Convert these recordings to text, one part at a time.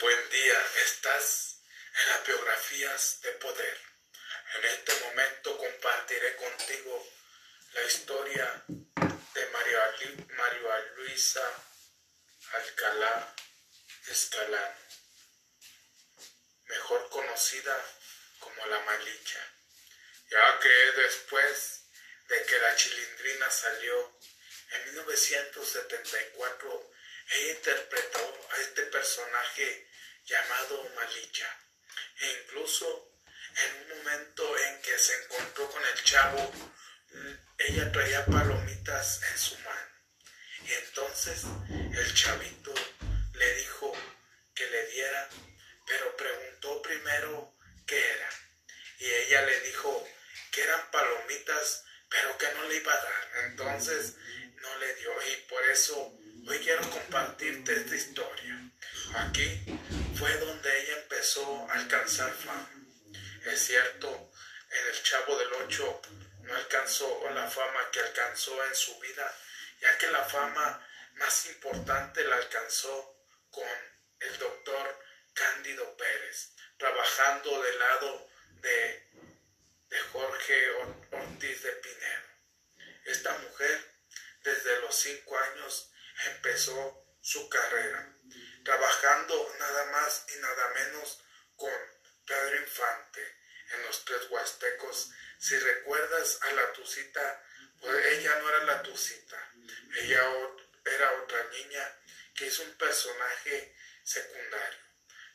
Buen día, estás en las biografías de poder. En este momento compartiré contigo la historia de María, Luisa Alcalá Escalán, mejor conocida como la Malicha, ya que después de que la chilindrina salió en 1974, ella interpretó a este personaje llamado Malicha. E incluso en un momento en que se encontró con el chavo, ella traía palomitas en su mano. Y entonces el chavito le dijo que le diera, pero preguntó primero qué era. Y ella le dijo que eran palomitas, pero que no le iba a dar. Entonces no le dio. Y por eso hoy quiero compartirte esta historia. Aquí fue donde ella empezó a alcanzar fama. Es cierto, en el Chavo del Ocho no alcanzó la fama que alcanzó en su vida, ya que la fama más importante la alcanzó con el doctor Cándido Pérez, trabajando del lado de, de Jorge Ortiz de Pinedo. Esta mujer desde los cinco años empezó su carrera, trabajando nada más y nada menos con Pedro Infante en los tres huastecos. Si recuerdas a la Tucita, pues ella no era la Tucita, ella era otra niña que es un personaje secundario,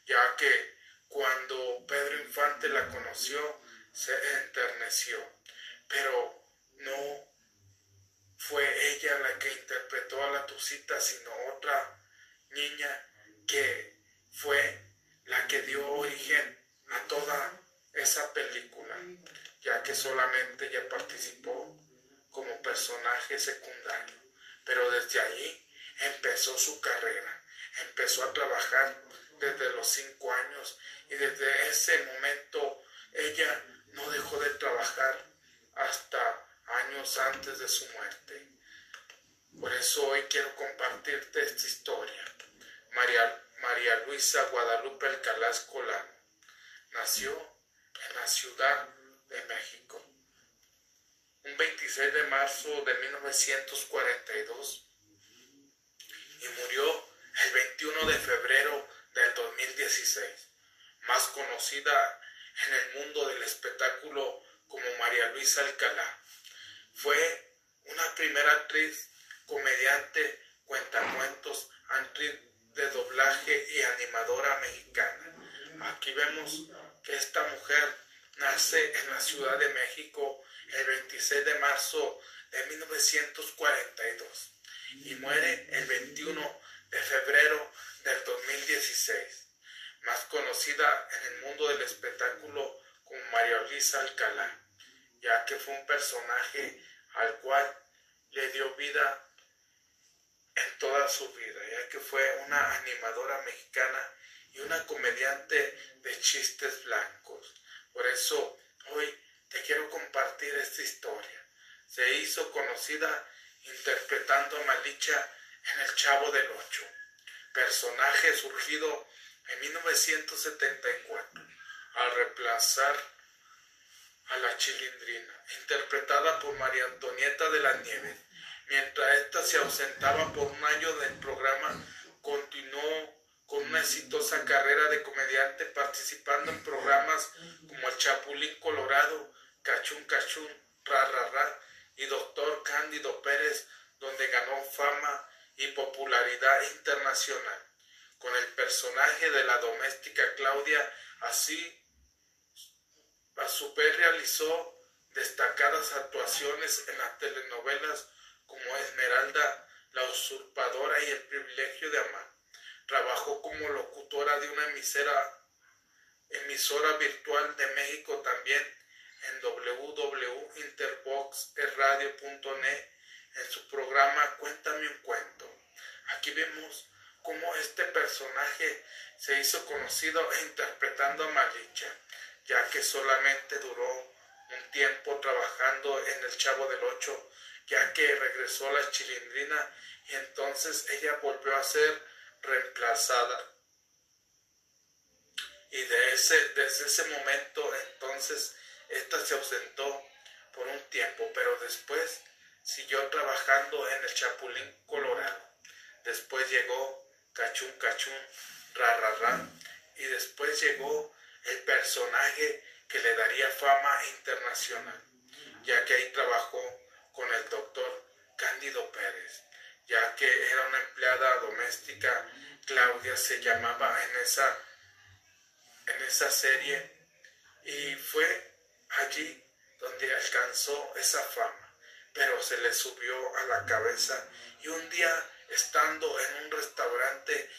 ya que cuando Pedro Infante la conoció, se enterneció, pero no fue ella la que interpretó a la Tucita, sino otra niña que fue la que dio origen a toda esa película, ya que solamente ella participó como personaje secundario. Pero desde allí empezó su carrera, empezó a trabajar desde los cinco años y desde ese momento ella no dejó de trabajar hasta años antes de su muerte. Por eso hoy quiero compartirte esta historia. María, María Luisa Guadalupe Alcalá Escolano nació en la Ciudad de México. Un 26 de marzo de 1942 y murió el 21 de febrero del 2016, más conocida en el mundo del espectáculo como María Luisa Alcalá. Fue una primera actriz, comediante, cuentacuentos, actriz de doblaje y animadora mexicana. Aquí vemos que esta mujer nace en la Ciudad de México el 26 de marzo de 1942 y muere el 21 de febrero del 2016, más conocida en el mundo del espectáculo como María Luisa Alcalá ya que fue un personaje al cual le dio vida en toda su vida, ya que fue una animadora mexicana y una comediante de chistes blancos. Por eso hoy te quiero compartir esta historia. Se hizo conocida interpretando a Malicha en El Chavo del Ocho, personaje surgido en 1974 al reemplazar a la chilindrina, interpretada por María Antonieta de la Nieves. Mientras ésta se ausentaba por un año del programa, continuó con una exitosa carrera de comediante participando en programas como El Chapulín Colorado, Cachún Cachún, Ra Ra Ra y Doctor Cándido Pérez, donde ganó fama y popularidad internacional. Con el personaje de la doméstica Claudia, así vez realizó destacadas actuaciones en las telenovelas como Esmeralda, La usurpadora y El privilegio de amar. Trabajó como locutora de una emisora, emisora virtual de México también en www.interboxradio.net en su programa Cuéntame un cuento. Aquí vemos cómo este personaje se hizo conocido interpretando a Malicha ya que solamente duró un tiempo trabajando en el Chavo del Ocho, ya que regresó la chilindrina y entonces ella volvió a ser reemplazada Y de ese, desde ese momento entonces esta se ausentó por un tiempo, pero después siguió trabajando en el Chapulín Colorado. Después llegó Cachún Cachún, Ra Ra Ra, y después llegó el personaje que le daría fama internacional, ya que ahí trabajó con el doctor Cándido Pérez, ya que era una empleada doméstica, Claudia se llamaba en esa, en esa serie, y fue allí donde alcanzó esa fama, pero se le subió a la cabeza y un día estando en un restaurante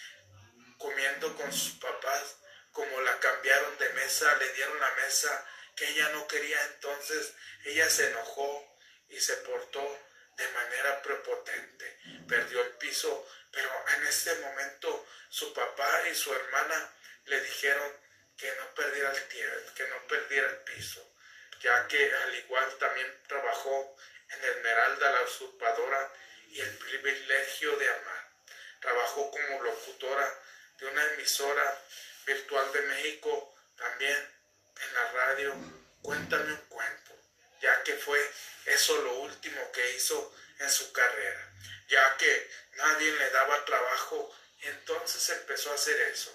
comiendo con sus papás, como la cambiaron de mesa, le dieron la mesa que ella no quería, entonces ella se enojó y se portó de manera prepotente. Perdió el piso, pero en ese momento su papá y su hermana le dijeron que no perdiera el tiempo, que no perdiera el piso, ya que al igual también trabajó en Esmeralda la usurpadora y el privilegio de amar. Trabajó como locutora de una emisora virtual de México, también en la radio. Cuéntame un cuento, ya que fue eso lo último que hizo en su carrera, ya que nadie le daba trabajo entonces empezó a hacer eso.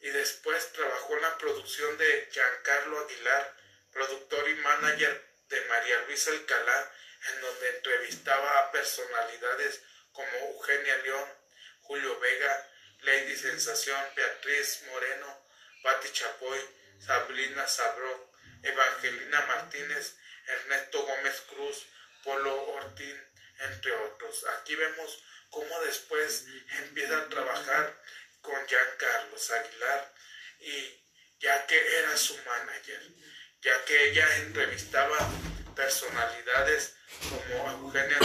Y después trabajó en la producción de Giancarlo Aguilar, productor y manager de María Luisa Alcalá, en donde entrevistaba a personalidades como Eugenia León, Julio Vega, Lady Sensación, Beatriz Moreno, Patti Chapoy, Sabrina Sabro, Evangelina Martínez, Ernesto Gómez Cruz, Polo Ortín, entre otros. Aquí vemos cómo después empieza a trabajar con Jean Carlos Aguilar y ya que era su manager, ya que ella entrevistaba personalidades como Eugenia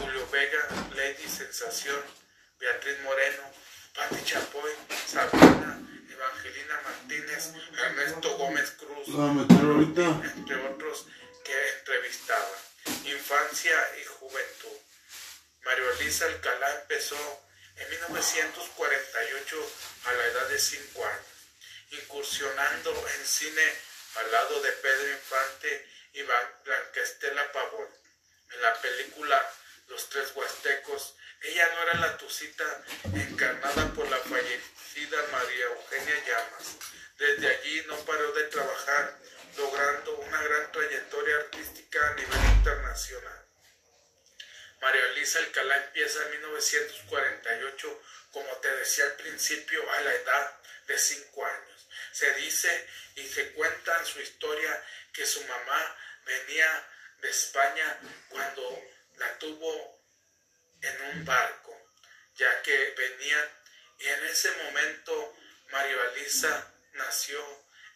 Julio Vega, Lady Sensación, Beatriz Moreno, Pati Chapoy, Sabrina, Evangelina Martínez, Ernesto Gómez Cruz, entre otros que entrevistaba. Infancia y juventud. Mario Elisa Alcalá empezó en 1948 a la edad de 5 años, incursionando en cine al lado de Pedro Infante y Blanquestela Pavón. En la película Los Tres Huastecos ella no era la Tucita encarnada por la fallecida María Eugenia Llamas. Desde allí no paró de trabajar, logrando una gran trayectoria artística a nivel internacional. María Elisa Alcalá empieza en 1948, como te decía al principio, a la edad de 5 años. Se dice y se cuenta en su historia que su mamá venía de España cuando la tuvo en un barco, ya que venían y en ese momento María Elisa nació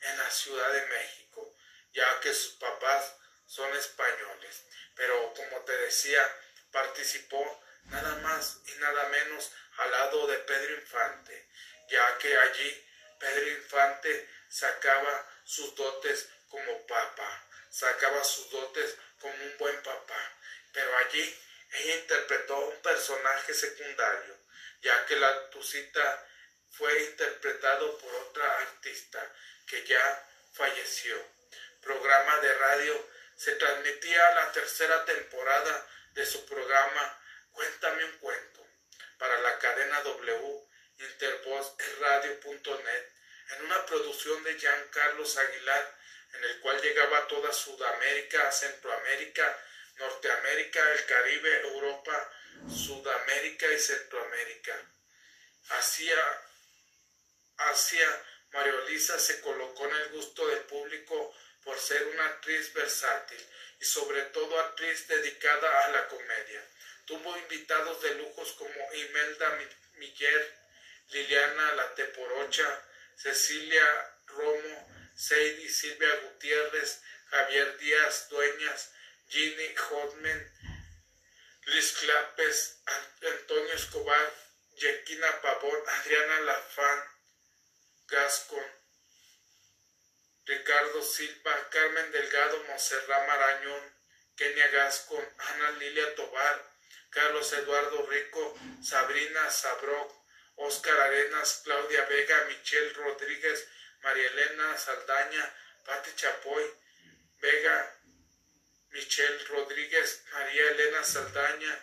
en la Ciudad de México, ya que sus papás son españoles. Pero como te decía, participó nada más y nada menos al lado de Pedro Infante, ya que allí Pedro Infante sacaba sus dotes como papa, sacaba sus dotes como un buen papá. Pero allí ella interpretó un personaje secundario, ya que la Tucita fue interpretado por otra artista que ya falleció. Programa de radio se transmitía la tercera temporada de su programa Cuéntame un cuento para la cadena W intervozradio.net en una producción de Jean Carlos Aguilar en el cual llegaba a toda Sudamérica, Centroamérica Norteamérica, el Caribe, Europa, Sudamérica y Centroamérica. Hacia, hacia María Elisa se colocó en el gusto del público por ser una actriz versátil y sobre todo actriz dedicada a la comedia. Tuvo invitados de lujos como Imelda Miller, Liliana La Teporocha, Cecilia Romo, Seidi Silvia Gutiérrez, Javier Díaz Dueñas, Ginny Hodman, Luis Clapes, Antonio Escobar, Yequina Pavón, Adriana Lafán, Gascon, Ricardo Silva, Carmen Delgado, Monserrat Marañón, Kenia Gascon, Ana Lilia Tobar, Carlos Eduardo Rico, Sabrina Sabroc, Oscar Arenas, Claudia Vega, Michelle Rodríguez, María Elena Saldaña, Pati Chapoy, Vega, Michelle Rodríguez, María Elena Saldaña,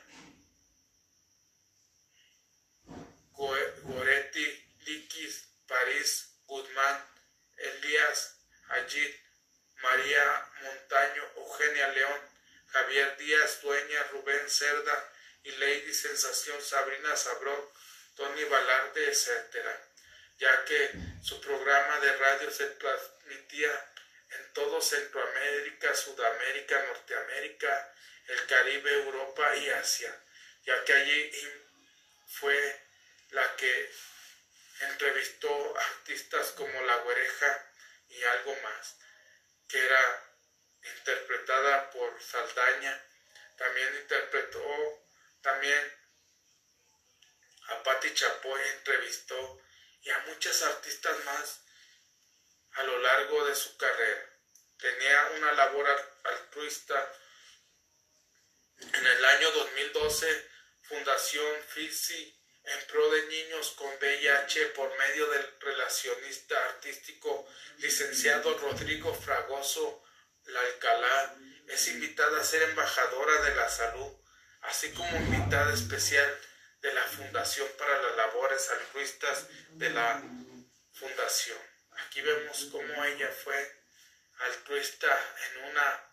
Goretti, Liquis, París, Guzmán, Elías, Ayid, María Montaño, Eugenia León, Javier Díaz Dueña, Rubén Cerda y Lady Sensación, Sabrina Sabrón, Tony Balarde, etc., ya que su programa de radio se transmitía en todo Centroamérica, Sudamérica, Norteamérica, el Caribe, Europa y Asia, ya que allí fue la que entrevistó artistas como La Güereja y algo más, que era interpretada por Saldaña, también interpretó, también a Patti Chapoy entrevistó y a muchas artistas más a lo largo de su carrera. Tenía una labor altruista. En el año 2012, Fundación FISI en pro de niños con VIH por medio del relacionista artístico licenciado Rodrigo Fragoso La es invitada a ser embajadora de la salud, así como invitada especial de la Fundación para las Labores Altruistas de la Fundación. Aquí vemos cómo ella fue altruista en una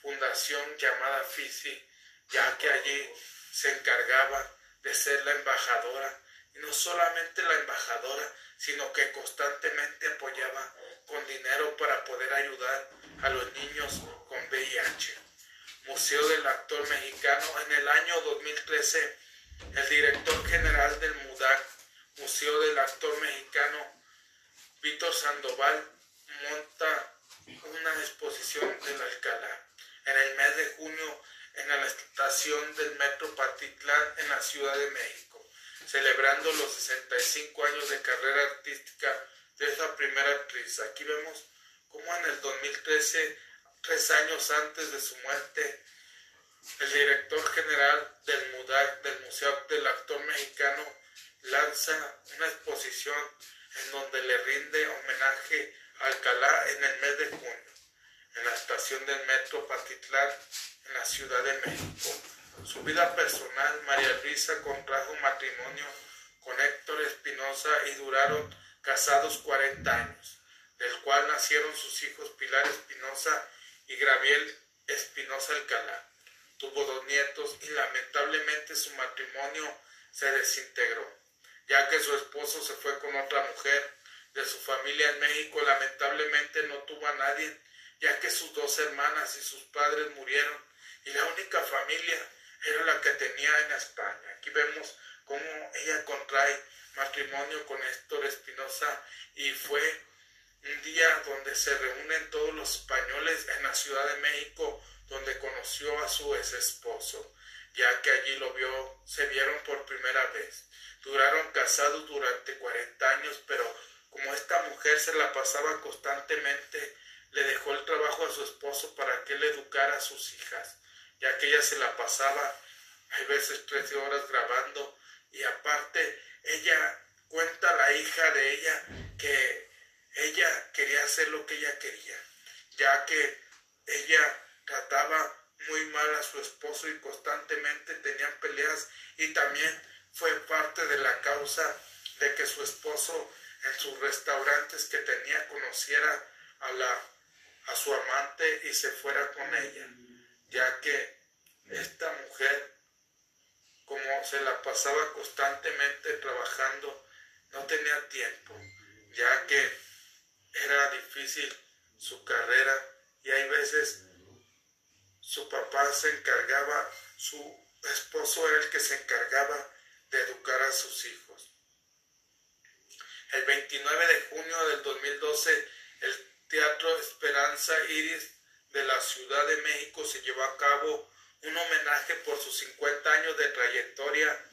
fundación llamada FISI, ya que allí se encargaba de ser la embajadora, y no solamente la embajadora, sino que constantemente apoyaba con dinero para poder ayudar a los niños con VIH. Museo del Actor Mexicano, en el año 2013, el director general del MUDAC, Museo del Actor Mexicano, Víctor Sandoval, monta una exposición del Alcalá. En el mes de junio en la estación del Metro Patitlán en la Ciudad de México, celebrando los 65 años de carrera artística de esta primera actriz. Aquí vemos cómo en el 2013, tres años antes de su muerte, el director general del MUDAC, del Museo del Actor Mexicano, lanza una exposición en donde le rinde homenaje Alcalá en el mes de junio, en la estación del Metro Patitlán en la Ciudad de México. Su vida personal, María Luisa contrajo matrimonio con Héctor Espinosa y duraron casados 40 años, del cual nacieron sus hijos Pilar Espinosa y Graviel Espinosa Alcalá. Tuvo dos nietos y lamentablemente su matrimonio se desintegró, ya que su esposo se fue con otra mujer de su familia en México. Lamentablemente no tuvo a nadie, ya que sus dos hermanas y sus padres murieron y la única familia era la que tenía en España. Aquí vemos cómo ella contrae matrimonio con Héctor Espinosa y fue un día donde se reúnen todos los españoles en la Ciudad de México, donde conoció a su ex esposo, ya que allí lo vio, se vieron por primera vez. Duraron casados durante 40 años, pero como esta mujer se la pasaba constantemente, le dejó el trabajo a su esposo para que él educara a sus hijas ya que ella se la pasaba, hay veces 13 horas grabando, y aparte ella cuenta la hija de ella que ella quería hacer lo que ella quería, ya que ella trataba muy mal a su esposo y constantemente tenían peleas y también fue parte de la causa de que su esposo en sus restaurantes que tenía conociera a la a su amante y se fuera con ella ya que esta mujer, como se la pasaba constantemente trabajando, no tenía tiempo, ya que era difícil su carrera y hay veces su papá se encargaba, su esposo era el que se encargaba de educar a sus hijos. El 29 de junio del 2012, el Teatro Esperanza Iris de la Ciudad de México se llevó a cabo un homenaje por sus 50 años de trayectoria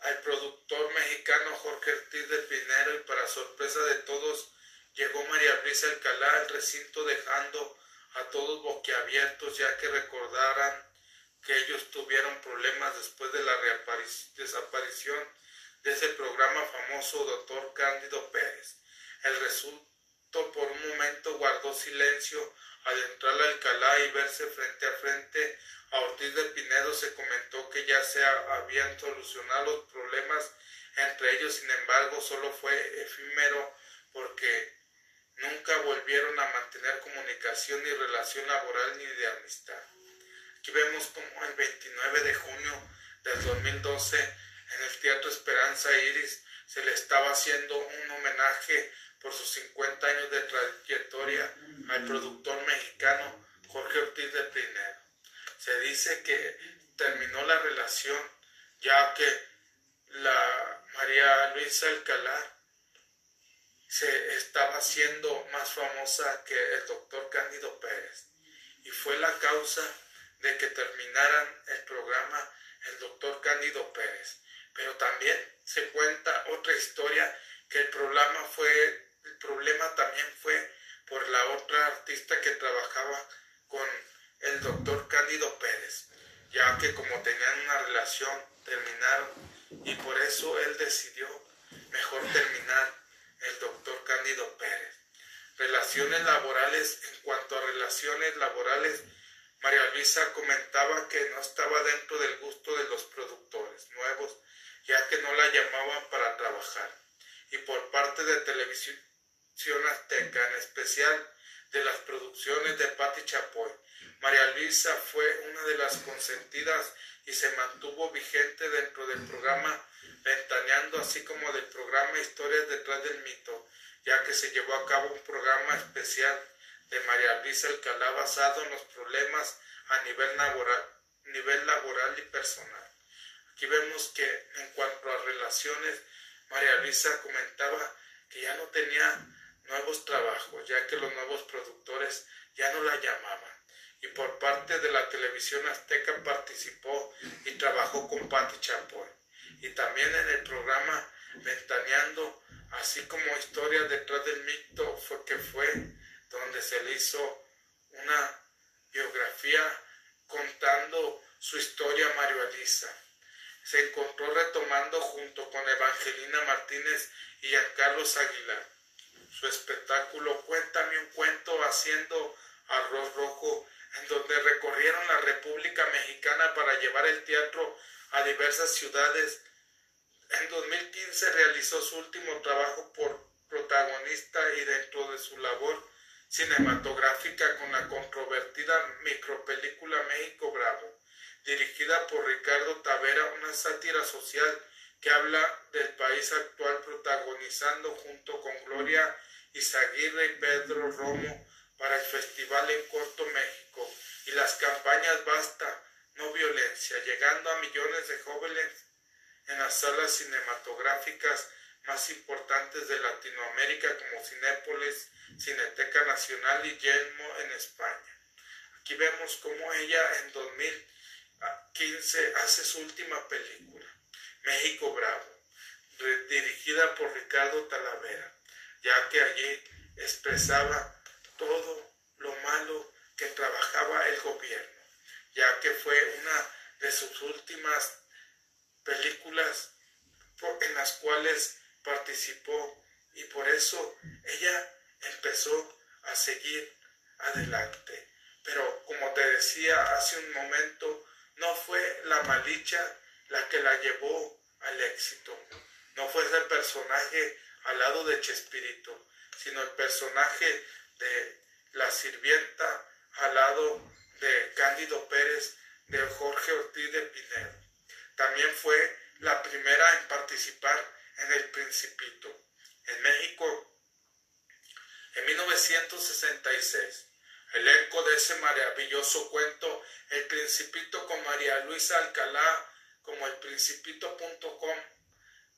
al productor mexicano Jorge Ortiz de Pinero y para sorpresa de todos llegó María Luisa Alcalá al recinto dejando a todos boquiabiertos ya que recordaran que ellos tuvieron problemas después de la desaparición de ese programa famoso doctor Cándido Pérez. El resultó por un momento guardó silencio al entrar a Alcalá y verse frente a frente a Ortiz de Pinedo se comentó que ya se habían solucionado los problemas entre ellos, sin embargo, solo fue efímero porque nunca volvieron a mantener comunicación ni relación laboral ni de amistad. Aquí vemos como el 29 de junio del 2012 en el Teatro Esperanza Iris se le estaba haciendo un homenaje por sus 50 años de trayectoria al productor mexicano Jorge Ortiz de Pinedo. Se dice que terminó la relación ya que la María Luisa Alcalá se estaba haciendo más famosa que el doctor Cándido Pérez y fue la causa de que terminaran el programa el doctor Cándido Pérez. Pero también se cuenta otra historia que el problema fue el problema también fue por la otra artista que trabajaba con el doctor Cándido Pérez, ya que como tenían una relación terminaron y por eso él decidió mejor terminar el doctor Pérez. Relaciones laborales, en cuanto a relaciones laborales, María Luisa comentaba que no estaba dentro del gusto de los productores nuevos, ya que no la llamaban para trabajar. Y por parte de televisión Azteca, en especial de las producciones de Patti Chapoy. María Luisa fue una de las consentidas y se mantuvo vigente dentro del programa Ventaneando, así como del programa Historias detrás del mito, ya que se llevó a cabo un programa especial de María Luisa Alcalá basado en los problemas a nivel laboral, y personal. Aquí vemos que en cuanto a relaciones, María Luisa comentaba que ya no tenía nuevos trabajos, ya que los nuevos productores ya no la llamaban. Y por parte de la televisión azteca participó y trabajó con Patti Chapoy. Y también en el programa Ventaneando, así como Historias detrás del mito, fue que fue donde se le hizo una biografía contando su historia a Mario Elisa. Se encontró retomando junto con Evangelina Martínez y a Carlos Aguilar su espectáculo Cuéntame un cuento haciendo arroz rojo, en donde recorrieron la República Mexicana para llevar el teatro a diversas ciudades. En 2015 realizó su último trabajo por protagonista y dentro de su labor cinematográfica con la controvertida micropelícula México Bravo, dirigida por Ricardo Tavera, una sátira social que habla del país actual protagonizando junto con Gloria Izaguirre y Pedro Romo para el Festival en Corto México y las campañas Basta, no violencia, llegando a millones de jóvenes en las salas cinematográficas más importantes de Latinoamérica como Cinépolis, Cineteca Nacional y Yelmo en España. Aquí vemos cómo ella en 2015 hace su última película. México Bravo, dirigida por Ricardo Talavera, ya que allí expresaba todo lo malo que trabajaba el gobierno, ya que fue una de sus últimas películas en las cuales participó y por eso ella empezó a seguir adelante. Pero como te decía hace un momento, no fue la malicia la que la llevó al éxito. No fue ese personaje al lado de Chespirito, sino el personaje de la sirvienta al lado de Cándido Pérez, de Jorge Ortiz de Pinedo. También fue la primera en participar en El Principito. En México, en 1966, el eco de ese maravilloso cuento, El Principito con María Luisa Alcalá, como el principito.com,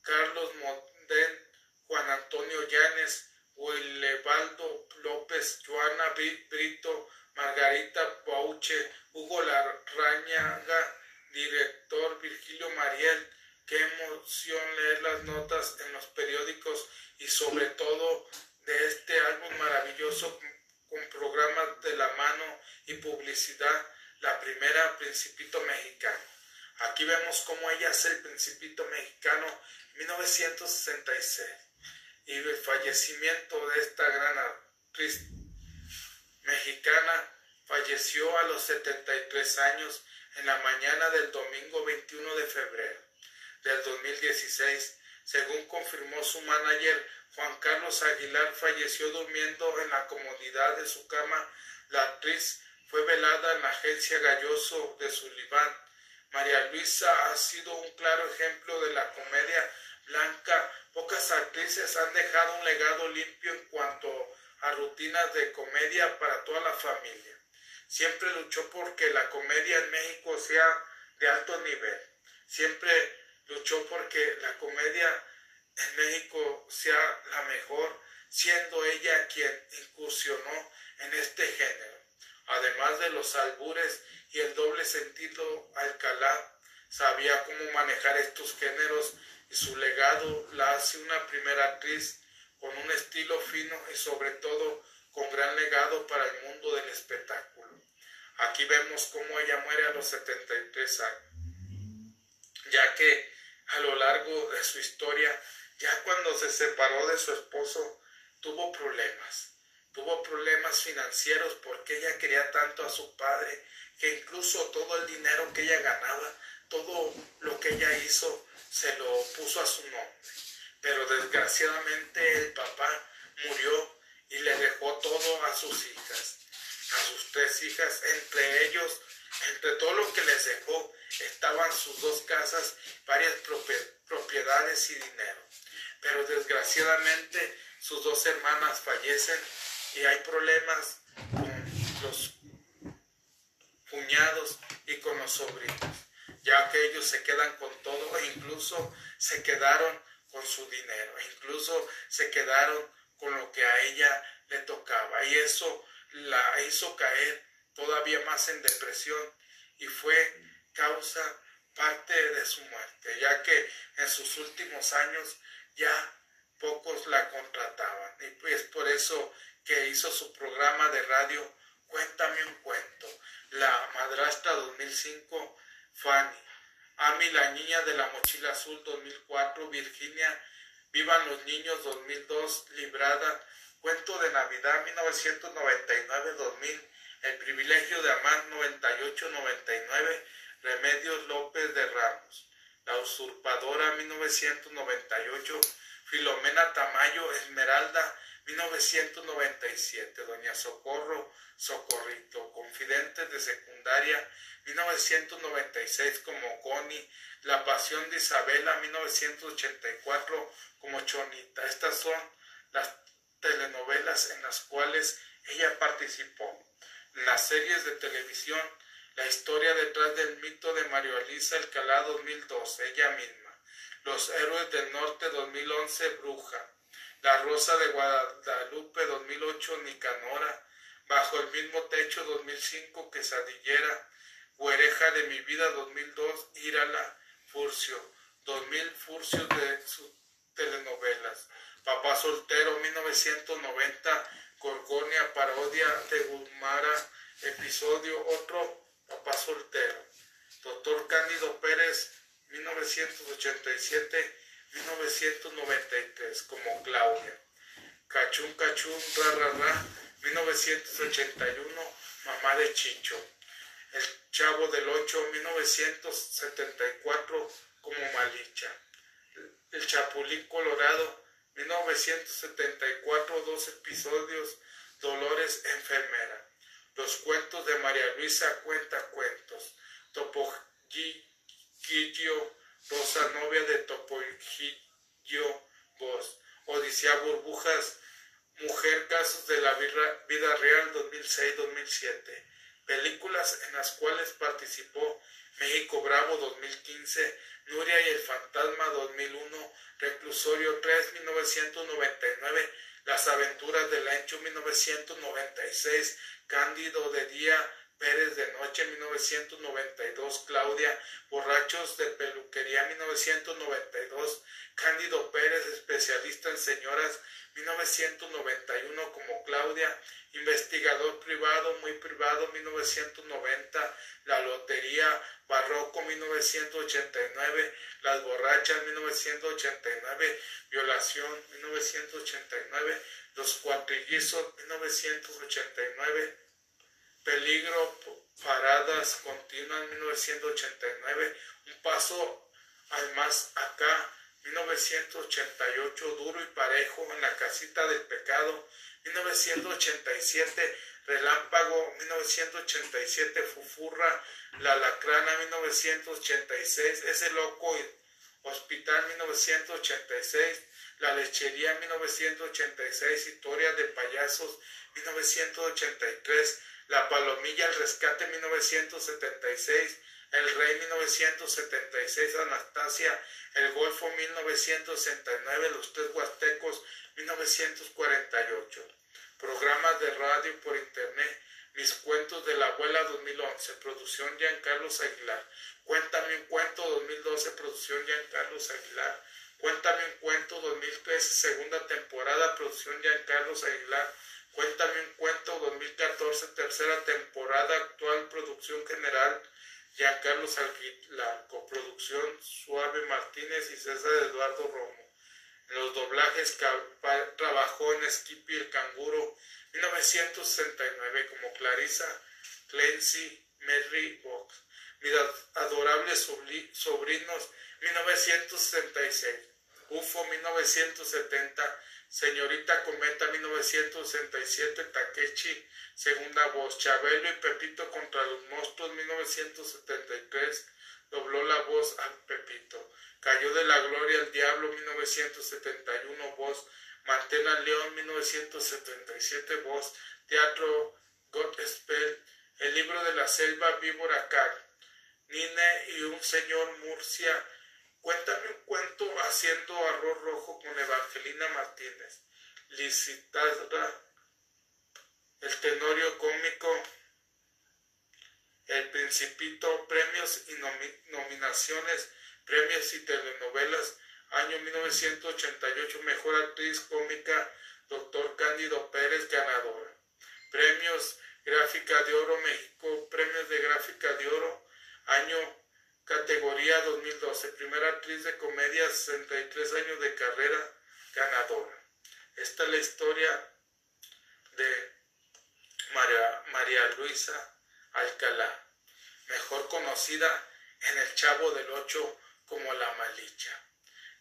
Carlos Monden, Juan Antonio Llanes, Willebaldo López, Joana Brito, Margarita Pauche, Hugo Larrañaga, director Virgilio Mariel. Qué emoción leer las notas en los periódicos y sobre todo de este álbum maravilloso con programas de la mano y publicidad, la primera Principito Mexicano. Aquí vemos cómo ella hace el Principito Mexicano en 1966 y el fallecimiento de esta gran actriz mexicana falleció a los 73 años en la mañana del domingo 21 de febrero del 2016. Según confirmó su manager, Juan Carlos Aguilar falleció durmiendo en la comodidad de su cama. La actriz fue velada en la agencia Galloso de Sullivan. María Luisa ha sido un claro ejemplo de la comedia blanca. Pocas actrices han dejado un legado limpio en cuanto a rutinas de comedia para toda la familia. Siempre luchó porque la comedia en México sea de alto nivel. Siempre luchó porque la comedia en México sea la mejor, siendo ella quien incursionó en este género. Además de los albures y el doble sentido, Alcalá sabía cómo manejar estos géneros y su legado la hace una primera actriz con un estilo fino y sobre todo con gran legado para el mundo del espectáculo. Aquí vemos cómo ella muere a los 73 años, ya que a lo largo de su historia, ya cuando se separó de su esposo, tuvo problemas. Tuvo problemas financieros porque ella quería tanto a su padre que incluso todo el dinero que ella ganaba, todo lo que ella hizo, se lo puso a su nombre. Pero desgraciadamente el papá murió y le dejó todo a sus hijas a sus tres hijas, entre ellos, entre todo lo que les dejó, estaban sus dos casas, varias propiedades y dinero. Pero desgraciadamente sus dos hermanas fallecen y hay problemas con los cuñados y con los sobrinos, ya que ellos se quedan con todo e incluso se quedaron con su dinero, e incluso se quedaron con lo que a ella le tocaba. Y eso la hizo caer todavía más en depresión y fue causa parte de su muerte, ya que en sus últimos años ya pocos la contrataban. Y pues por eso que hizo su programa de radio Cuéntame un cuento. La madrastra 2005, Fanny. Ami, la niña de la mochila azul 2004, Virginia. Vivan los niños 2002, Librada Cuento de Navidad 1999-2000, El privilegio de amar 98-99, Remedios López de Ramos, La usurpadora 1998, Filomena Tamayo Esmeralda 1997, Doña Socorro Socorrito, Confidentes de Secundaria 1996 como Connie, La Pasión de Isabela 1984 como Chonita. Estas son las telenovelas en las cuales ella participó. Las series de televisión, la historia detrás del mito de Mario Elisa Alcalá 2002, ella misma. Los Héroes del Norte 2011, Bruja. La Rosa de Guadalupe 2008, Nicanora. Bajo el mismo techo 2005, Quesadillera. Huereja de mi vida 2002, Írala, Furcio. 2000 Furcios de sus telenovelas. Papá Soltero 1990, Gorgonia, parodia de Guzmara, episodio otro, Papá Soltero. Doctor Cándido Pérez 1987, 1993, como Claudia. Cachún Cachún, ra, ra, ra, 1981, Mamá de Chicho. El Chavo del 8, 1974, como Malicha. El Chapulín Colorado, 1974, dos episodios, Dolores Enfermera. Los cuentos de María Luisa Cuenta Cuentos. Topogillo, Rosa Novia de Topogillo, Voz. Odisea Burbujas, Mujer Casos de la Vida Real 2006-2007. Películas en las cuales participó México Bravo 2015, Nuria y el Fantasma 2001, Reclusorio 3 1999, Las Aventuras del Ancho 1996, Cándido de Día Pérez de Noche 1992, Claudia, Borrachos de Peluquería 1992, Cándido Pérez, especialista en señoras 1991 como Claudia, investigador privado, muy privado 1990, La Lotería Barroco 1989, Las Borrachas 1989, Violación 1989, Los Cuatrillizos 1989, Peligro, paradas continuas 1989, un paso al más acá 1988, duro y parejo en la casita del pecado 1987, relámpago 1987, fufurra, la lacrana 1986, ese loco hospital 1986, la lechería 1986, historia de payasos 1983, la Palomilla, el Rescate 1976, El Rey 1976, Anastasia, El Golfo 1969, Los Tres Huastecos 1948. Programas de radio por internet, Mis Cuentos de la Abuela 2011, producción Carlos Aguilar. Cuéntame un cuento 2012, producción Carlos Aguilar. Cuéntame un cuento 2013, segunda temporada, producción Carlos Aguilar. Cuéntame un cuento 2014, tercera temporada, actual producción general, Giancarlo la coproducción Suave Martínez y César Eduardo Romo. En los doblajes trabajó en Skippy el Canguro 1969 como Clarissa Clancy Mary Box. Mis adorables sobrinos 1966. UFO 1970 Señorita Cometa 1967, Takechi, segunda voz, Chabelo y Pepito contra los monstruos 1973, dobló la voz al Pepito. Cayó de la gloria el diablo 1971, voz, Mantena León 1977, voz, Teatro Godspell, El libro de la selva, Víbora Car, Nine y un señor Murcia. Cuéntame un cuento haciendo arroz rojo con Evangelina Martínez. Licitada, el tenorio cómico, el principito, premios y nominaciones, premios y telenovelas, año 1988, mejor actriz cómica, doctor Cándido Pérez, ganadora. Premios Gráfica de Oro México, premios de Gráfica de Oro, año Categoría 2012, primera actriz de comedia, 63 años de carrera, ganadora. Esta es la historia de María, María Luisa Alcalá, mejor conocida en El Chavo del Ocho como la Malicha,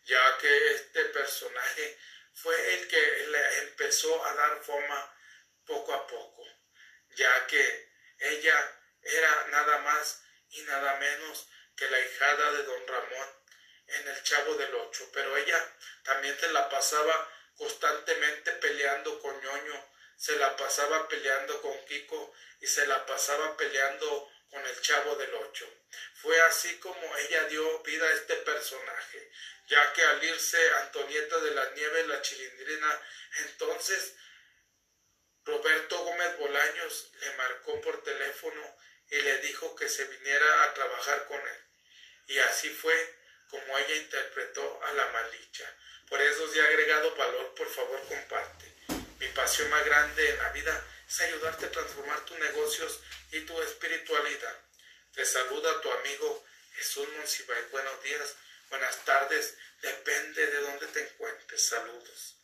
ya que este personaje fue el que le empezó a dar fama poco a poco, ya que ella era nada más y nada menos que la hijada de don Ramón en el Chavo del Ocho, pero ella también se la pasaba constantemente peleando con ñoño, se la pasaba peleando con Kiko y se la pasaba peleando con el Chavo del Ocho. Fue así como ella dio vida a este personaje, ya que al irse Antonieta de la Nieve, la chilindrina, entonces Roberto Gómez Bolaños le marcó por teléfono y le dijo que se viniera a trabajar con él. Y así fue como ella interpretó a la malicha. Por eso, si ha agregado valor, por favor comparte. Mi pasión más grande en la vida es ayudarte a transformar tus negocios y tu espiritualidad. Te saluda tu amigo Jesús Monsiváis. Buenos días, buenas tardes, depende de dónde te encuentres. Saludos.